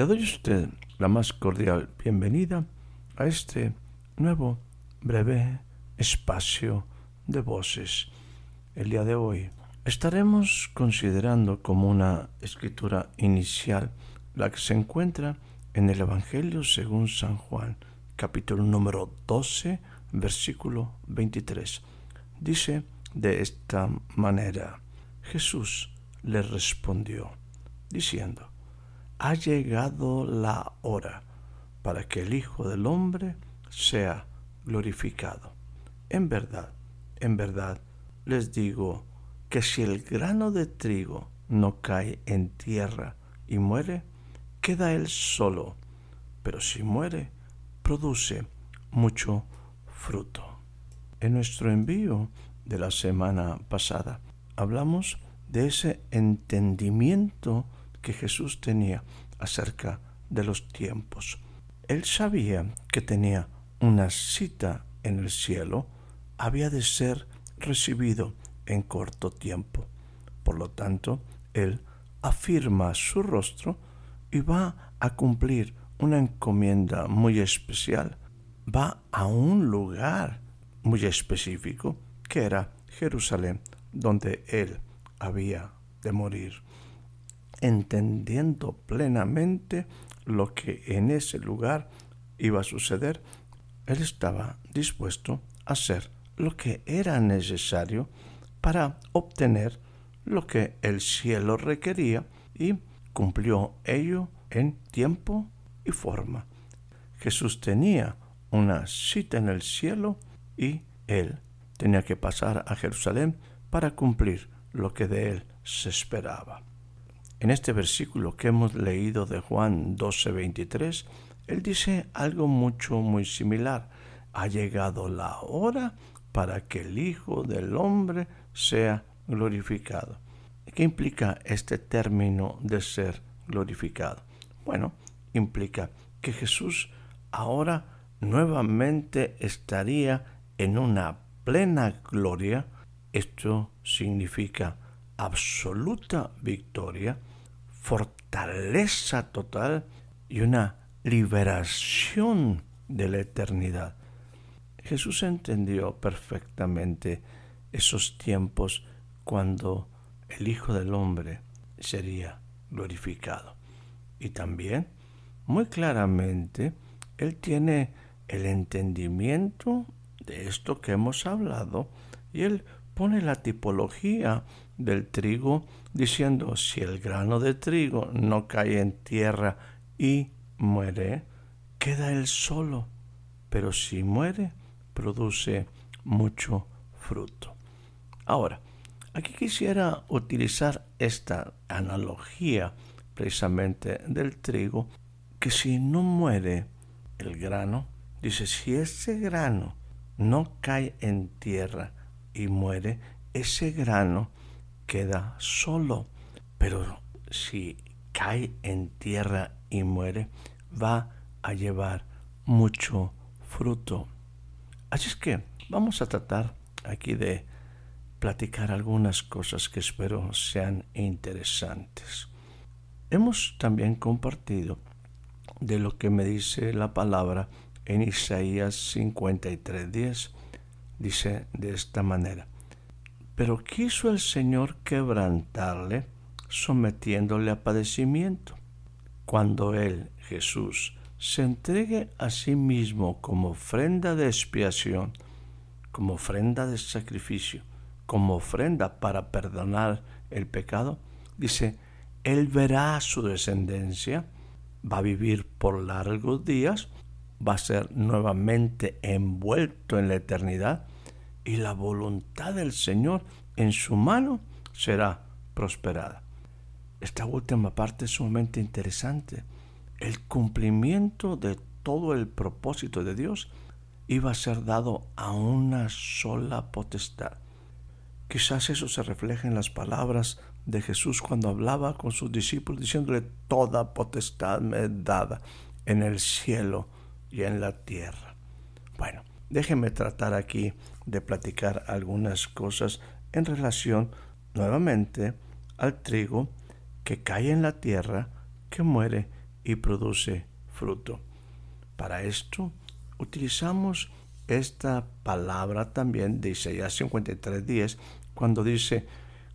Le doy a usted la más cordial bienvenida a este nuevo breve espacio de voces. El día de hoy estaremos considerando como una escritura inicial la que se encuentra en el Evangelio según San Juan, capítulo número 12, versículo 23. Dice de esta manera, Jesús le respondió, diciendo, ha llegado la hora para que el Hijo del Hombre sea glorificado. En verdad, en verdad, les digo que si el grano de trigo no cae en tierra y muere, queda él solo, pero si muere, produce mucho fruto. En nuestro envío de la semana pasada hablamos de ese entendimiento que Jesús tenía acerca de los tiempos. Él sabía que tenía una cita en el cielo, había de ser recibido en corto tiempo. Por lo tanto, Él afirma su rostro y va a cumplir una encomienda muy especial. Va a un lugar muy específico que era Jerusalén, donde Él había de morir entendiendo plenamente lo que en ese lugar iba a suceder, él estaba dispuesto a hacer lo que era necesario para obtener lo que el cielo requería y cumplió ello en tiempo y forma. Jesús tenía una cita en el cielo y él tenía que pasar a Jerusalén para cumplir lo que de él se esperaba. En este versículo que hemos leído de Juan 12:23, él dice algo mucho, muy similar. Ha llegado la hora para que el Hijo del Hombre sea glorificado. ¿Qué implica este término de ser glorificado? Bueno, implica que Jesús ahora nuevamente estaría en una plena gloria. Esto significa absoluta victoria fortaleza total y una liberación de la eternidad. Jesús entendió perfectamente esos tiempos cuando el Hijo del Hombre sería glorificado. Y también, muy claramente, Él tiene el entendimiento de esto que hemos hablado y Él pone la tipología del trigo diciendo, si el grano de trigo no cae en tierra y muere, queda él solo, pero si muere, produce mucho fruto. Ahora, aquí quisiera utilizar esta analogía precisamente del trigo, que si no muere el grano, dice, si ese grano no cae en tierra y muere, ese grano queda solo, pero si cae en tierra y muere, va a llevar mucho fruto. Así es que vamos a tratar aquí de platicar algunas cosas que espero sean interesantes. Hemos también compartido de lo que me dice la palabra en Isaías 53:10. Dice de esta manera, pero quiso el Señor quebrantarle, sometiéndole a padecimiento. Cuando Él, Jesús, se entregue a sí mismo como ofrenda de expiación, como ofrenda de sacrificio, como ofrenda para perdonar el pecado, dice, Él verá su descendencia, va a vivir por largos días, va a ser nuevamente envuelto en la eternidad y la voluntad del Señor en su mano será prosperada. Esta última parte es sumamente interesante. El cumplimiento de todo el propósito de Dios iba a ser dado a una sola potestad. Quizás eso se refleje en las palabras de Jesús cuando hablaba con sus discípulos diciéndole, toda potestad me es dada en el cielo y en la tierra. Bueno, déjenme tratar aquí de platicar algunas cosas en relación nuevamente al trigo que cae en la tierra, que muere y produce fruto. Para esto utilizamos esta palabra también de Isaías 53:10 cuando dice,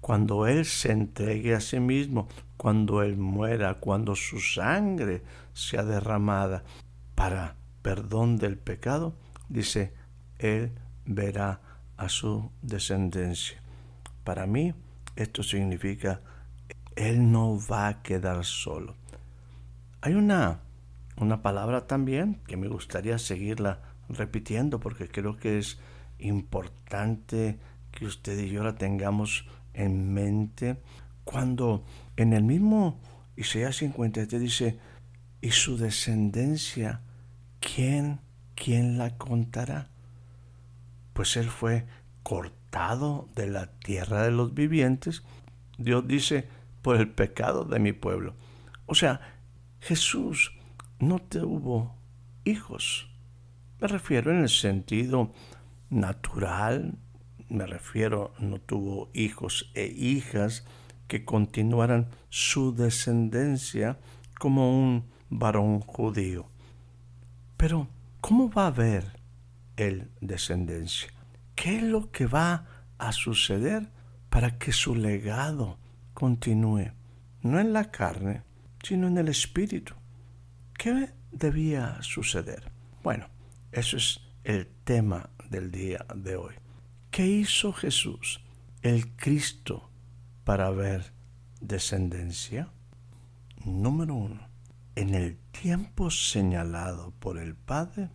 cuando Él se entregue a sí mismo, cuando Él muera, cuando su sangre sea derramada para perdón del pecado, dice, Él verá a su descendencia. Para mí, esto significa, Él no va a quedar solo. Hay una, una palabra también que me gustaría seguirla repitiendo porque creo que es importante que usted y yo la tengamos en mente cuando en el mismo Isaías 53 dice, y su descendencia, ¿quién, quién la contará? Pues él fue cortado de la tierra de los vivientes, Dios dice, por el pecado de mi pueblo. O sea, Jesús no tuvo hijos. Me refiero en el sentido natural, me refiero, no tuvo hijos e hijas que continuaran su descendencia como un varón judío. Pero, ¿cómo va a haber el descendencia? ¿Qué es lo que va a suceder para que su legado continúe? No en la carne, sino en el espíritu. ¿Qué debía suceder? Bueno, eso es el tema del día de hoy. ¿Qué hizo Jesús, el Cristo, para ver descendencia? Número uno, en el tiempo señalado por el Padre,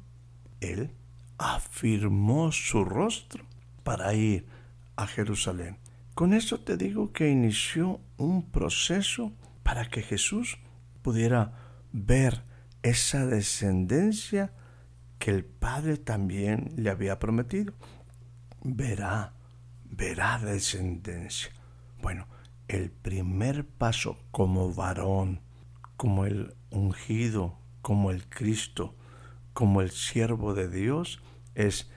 Él afirmó su rostro para ir a Jerusalén. Con esto te digo que inició un proceso para que Jesús pudiera ver esa descendencia que el Padre también le había prometido verá, verá descendencia. Bueno, el primer paso como varón, como el ungido, como el Cristo, como el siervo de Dios, es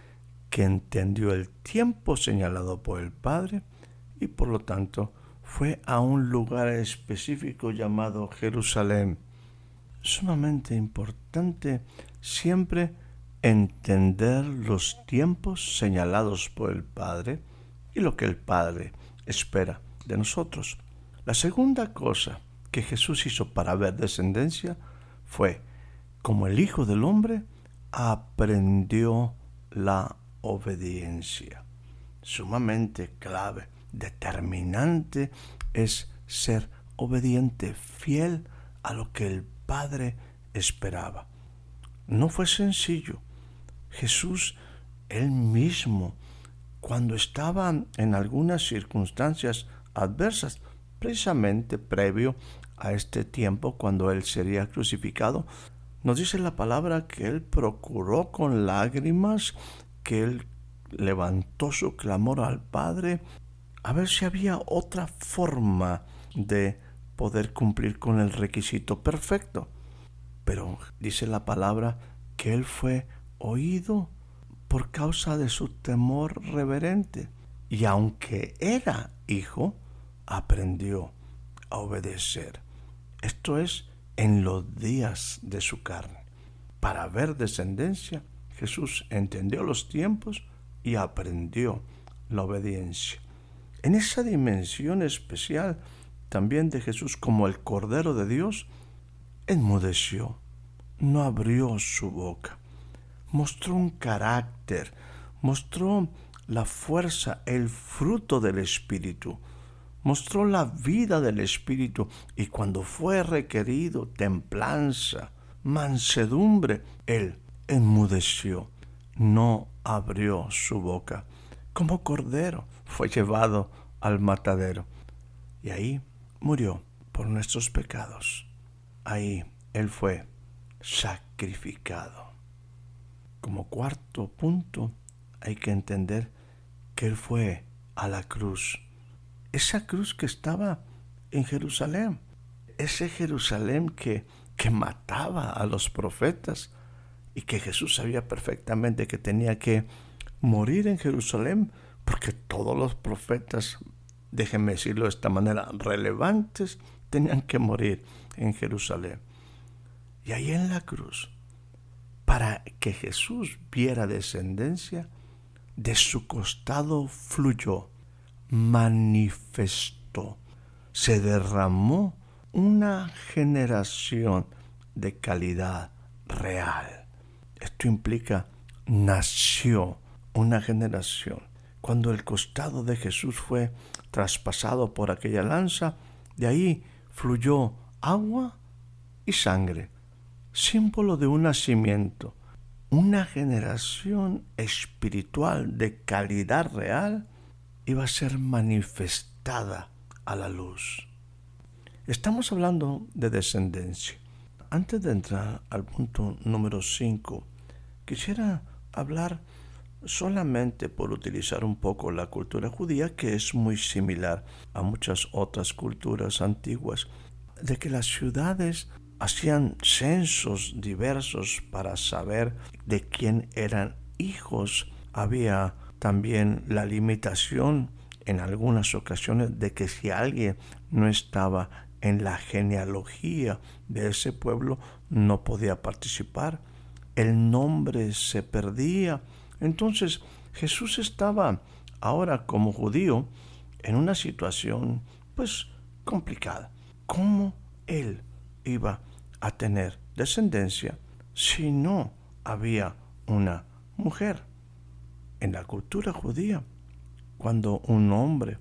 que entendió el tiempo señalado por el Padre y por lo tanto fue a un lugar específico llamado Jerusalén. Sumamente importante siempre entender los tiempos señalados por el Padre y lo que el Padre espera de nosotros. La segunda cosa que Jesús hizo para ver descendencia fue, como el Hijo del Hombre, aprendió la obediencia. Sumamente clave, determinante es ser obediente, fiel a lo que el Padre esperaba. No fue sencillo, Jesús, él mismo, cuando estaba en algunas circunstancias adversas, precisamente previo a este tiempo cuando él sería crucificado, nos dice la palabra que él procuró con lágrimas, que él levantó su clamor al Padre, a ver si había otra forma de poder cumplir con el requisito perfecto. Pero dice la palabra que él fue oído por causa de su temor reverente. Y aunque era hijo, aprendió a obedecer. Esto es en los días de su carne. Para ver descendencia, Jesús entendió los tiempos y aprendió la obediencia. En esa dimensión especial también de Jesús como el Cordero de Dios, enmudeció, no abrió su boca mostró un carácter, mostró la fuerza, el fruto del Espíritu, mostró la vida del Espíritu y cuando fue requerido templanza, mansedumbre, él enmudeció, no abrió su boca. como cordero, fue llevado al matadero. Y ahí murió por nuestros pecados. Ahí Él fue sacrificado. Como cuarto punto, hay que entender que Él fue a la cruz. Esa cruz que estaba en Jerusalén. Ese Jerusalén que, que mataba a los profetas y que Jesús sabía perfectamente que tenía que morir en Jerusalén porque todos los profetas, déjenme decirlo de esta manera, relevantes, tenían que morir en Jerusalén. Y ahí en la cruz, para que Jesús viera descendencia, de su costado fluyó, manifestó, se derramó una generación de calidad real. Esto implica nació una generación. Cuando el costado de Jesús fue traspasado por aquella lanza, de ahí fluyó agua y sangre, símbolo de un nacimiento, una generación espiritual de calidad real iba a ser manifestada a la luz. Estamos hablando de descendencia. Antes de entrar al punto número 5, quisiera hablar solamente por utilizar un poco la cultura judía, que es muy similar a muchas otras culturas antiguas, de que las ciudades hacían censos diversos para saber de quién eran hijos. Había también la limitación en algunas ocasiones de que si alguien no estaba en la genealogía de ese pueblo no podía participar. El nombre se perdía. Entonces Jesús estaba ahora como judío en una situación pues complicada. ¿Cómo él iba a tener descendencia si no había una mujer? En la cultura judía, cuando un hombre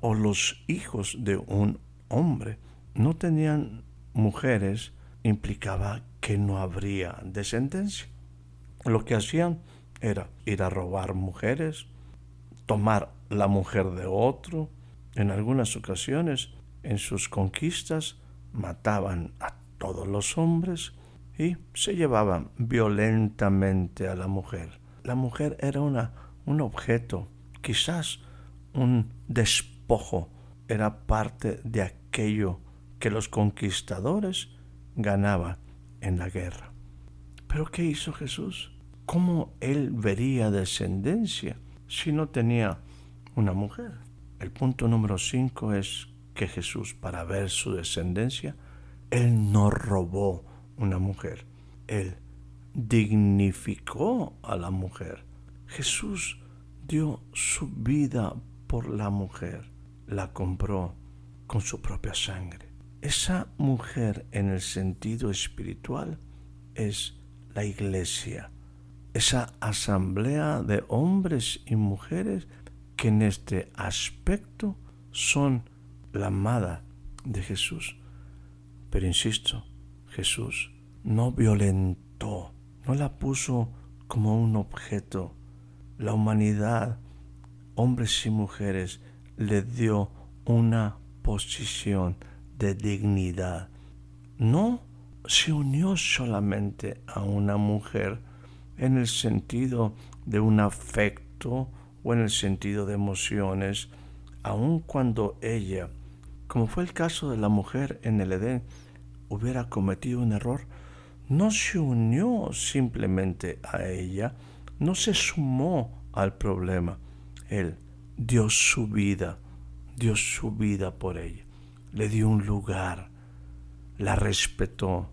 o los hijos de un hombre no tenían mujeres, implicaba que no habría descendencia. Lo que hacían era ir a robar mujeres, tomar la mujer de otro. En algunas ocasiones, en sus conquistas, mataban a todos los hombres y se llevaban violentamente a la mujer. La mujer era una, un objeto, quizás un despojo, era parte de aquello que los conquistadores ganaban en la guerra. Pero ¿qué hizo Jesús? ¿Cómo él vería descendencia si no tenía una mujer? El punto número 5 es que Jesús, para ver su descendencia, él no robó una mujer, él dignificó a la mujer. Jesús dio su vida por la mujer, la compró con su propia sangre. Esa mujer en el sentido espiritual es la iglesia, esa asamblea de hombres y mujeres que en este aspecto son la amada de Jesús. Pero insisto, Jesús no violentó, no la puso como un objeto. La humanidad, hombres y mujeres, le dio una posición de dignidad. No se unió solamente a una mujer en el sentido de un afecto o en el sentido de emociones, aun cuando ella como fue el caso de la mujer en el Edén, hubiera cometido un error, no se unió simplemente a ella, no se sumó al problema. Él dio su vida, dio su vida por ella, le dio un lugar, la respetó,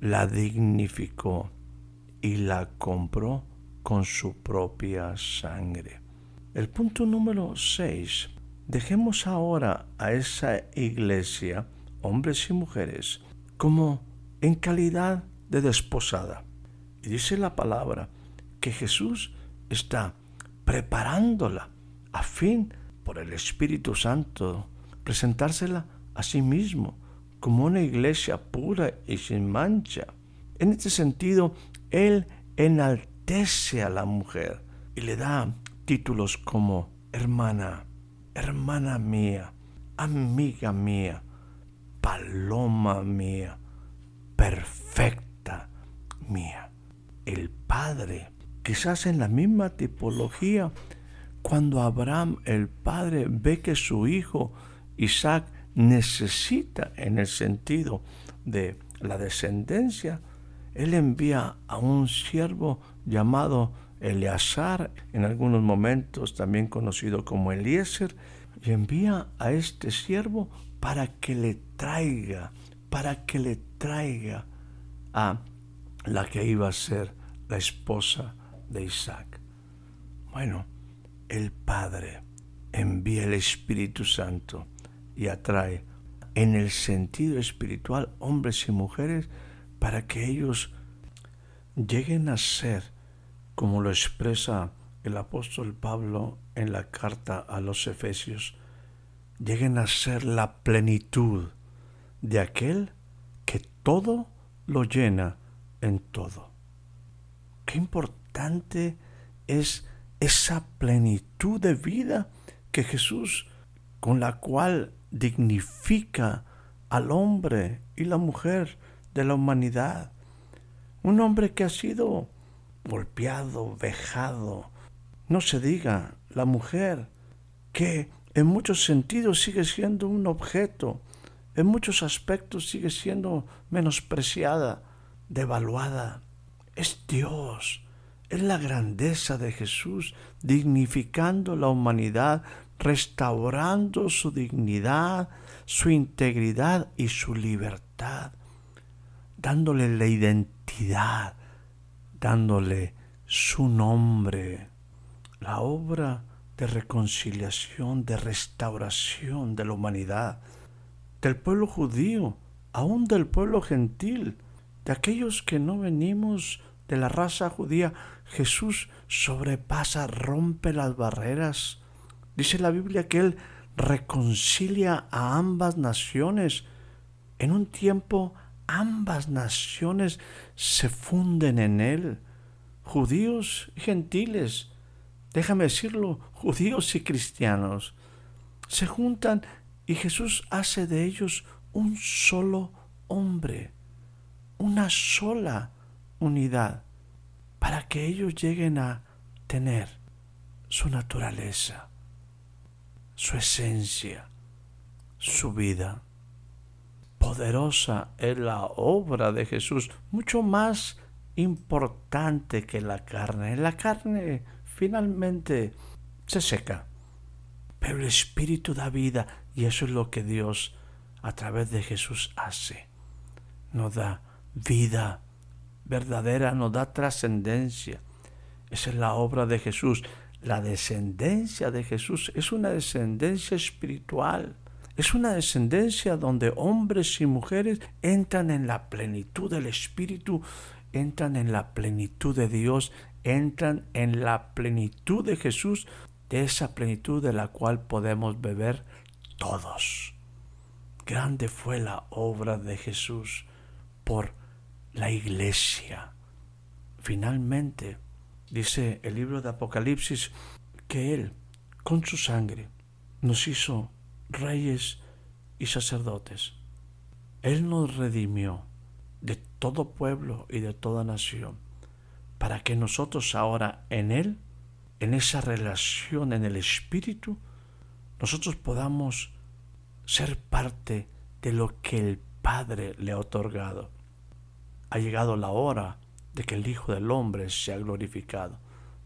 la dignificó y la compró con su propia sangre. El punto número 6 Dejemos ahora a esa iglesia, hombres y mujeres, como en calidad de desposada. Y dice la palabra que Jesús está preparándola a fin, por el Espíritu Santo, presentársela a sí mismo como una iglesia pura y sin mancha. En este sentido, Él enaltece a la mujer y le da títulos como hermana, hermana mía, amiga mía, paloma mía, perfecta mía. El Padre, quizás en la misma tipología, cuando Abraham el Padre ve que su hijo Isaac necesita en el sentido de la descendencia, él envía a un siervo llamado Eleazar, en algunos momentos también conocido como Eliezer, y envía a este siervo para que le traiga, para que le traiga a la que iba a ser la esposa de Isaac. Bueno, el Padre envía el Espíritu Santo y atrae en el sentido espiritual hombres y mujeres para que ellos lleguen a ser, como lo expresa el apóstol Pablo en la carta a los Efesios, lleguen a ser la plenitud de aquel que todo lo llena en todo. Qué importante es esa plenitud de vida que Jesús, con la cual dignifica al hombre y la mujer de la humanidad. Un hombre que ha sido golpeado, vejado. No se diga la mujer que en muchos sentidos sigue siendo un objeto, en muchos aspectos sigue siendo menospreciada, devaluada. Es Dios, es la grandeza de Jesús, dignificando la humanidad, restaurando su dignidad, su integridad y su libertad, dándole la identidad, dándole su nombre. La obra de reconciliación, de restauración de la humanidad, del pueblo judío, aún del pueblo gentil, de aquellos que no venimos de la raza judía, Jesús sobrepasa, rompe las barreras. Dice la Biblia que Él reconcilia a ambas naciones. En un tiempo ambas naciones se funden en Él, judíos y gentiles, déjame decirlo, judíos y cristianos, se juntan y Jesús hace de ellos un solo hombre, una sola unidad, para que ellos lleguen a tener su naturaleza, su esencia, su vida. Poderosa es la obra de Jesús, mucho más importante que la carne. La carne finalmente se seca, pero el Espíritu da vida y eso es lo que Dios a través de Jesús hace. Nos da vida verdadera, nos da trascendencia. Esa es la obra de Jesús. La descendencia de Jesús es una descendencia espiritual. Es una descendencia donde hombres y mujeres entran en la plenitud del Espíritu, entran en la plenitud de Dios, entran en la plenitud de Jesús, de esa plenitud de la cual podemos beber todos. Grande fue la obra de Jesús por la iglesia. Finalmente, dice el libro de Apocalipsis, que Él, con su sangre, nos hizo reyes y sacerdotes. Él nos redimió de todo pueblo y de toda nación, para que nosotros ahora en Él, en esa relación en el Espíritu, nosotros podamos ser parte de lo que el Padre le ha otorgado ha llegado la hora de que el Hijo del Hombre sea glorificado,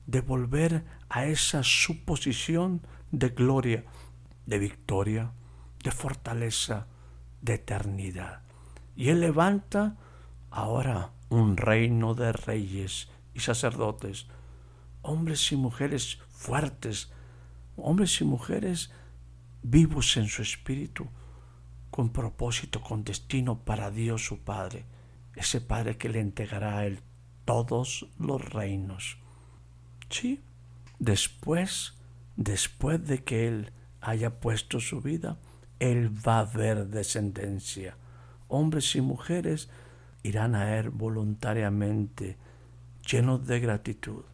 de volver a esa suposición de gloria, de victoria, de fortaleza, de eternidad. Y Él levanta ahora un reino de reyes y sacerdotes, hombres y mujeres fuertes, hombres y mujeres vivos en su espíritu, con propósito, con destino para Dios su Padre ese Padre que le entregará a Él todos los reinos. Sí, después, después de que Él haya puesto su vida, Él va a ver descendencia. Hombres y mujeres irán a Él voluntariamente, llenos de gratitud.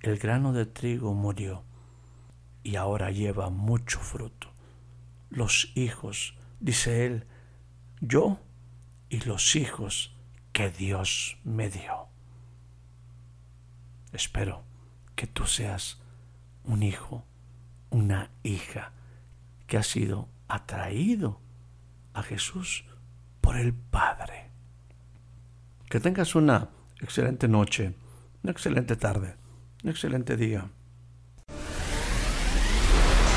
el grano de trigo murió y ahora lleva mucho fruto. Los hijos, dice él, yo y los hijos que Dios me dio. Espero que tú seas un hijo, una hija que ha sido atraído a Jesús por el Padre. Que tengas una excelente noche, una excelente tarde, un excelente día.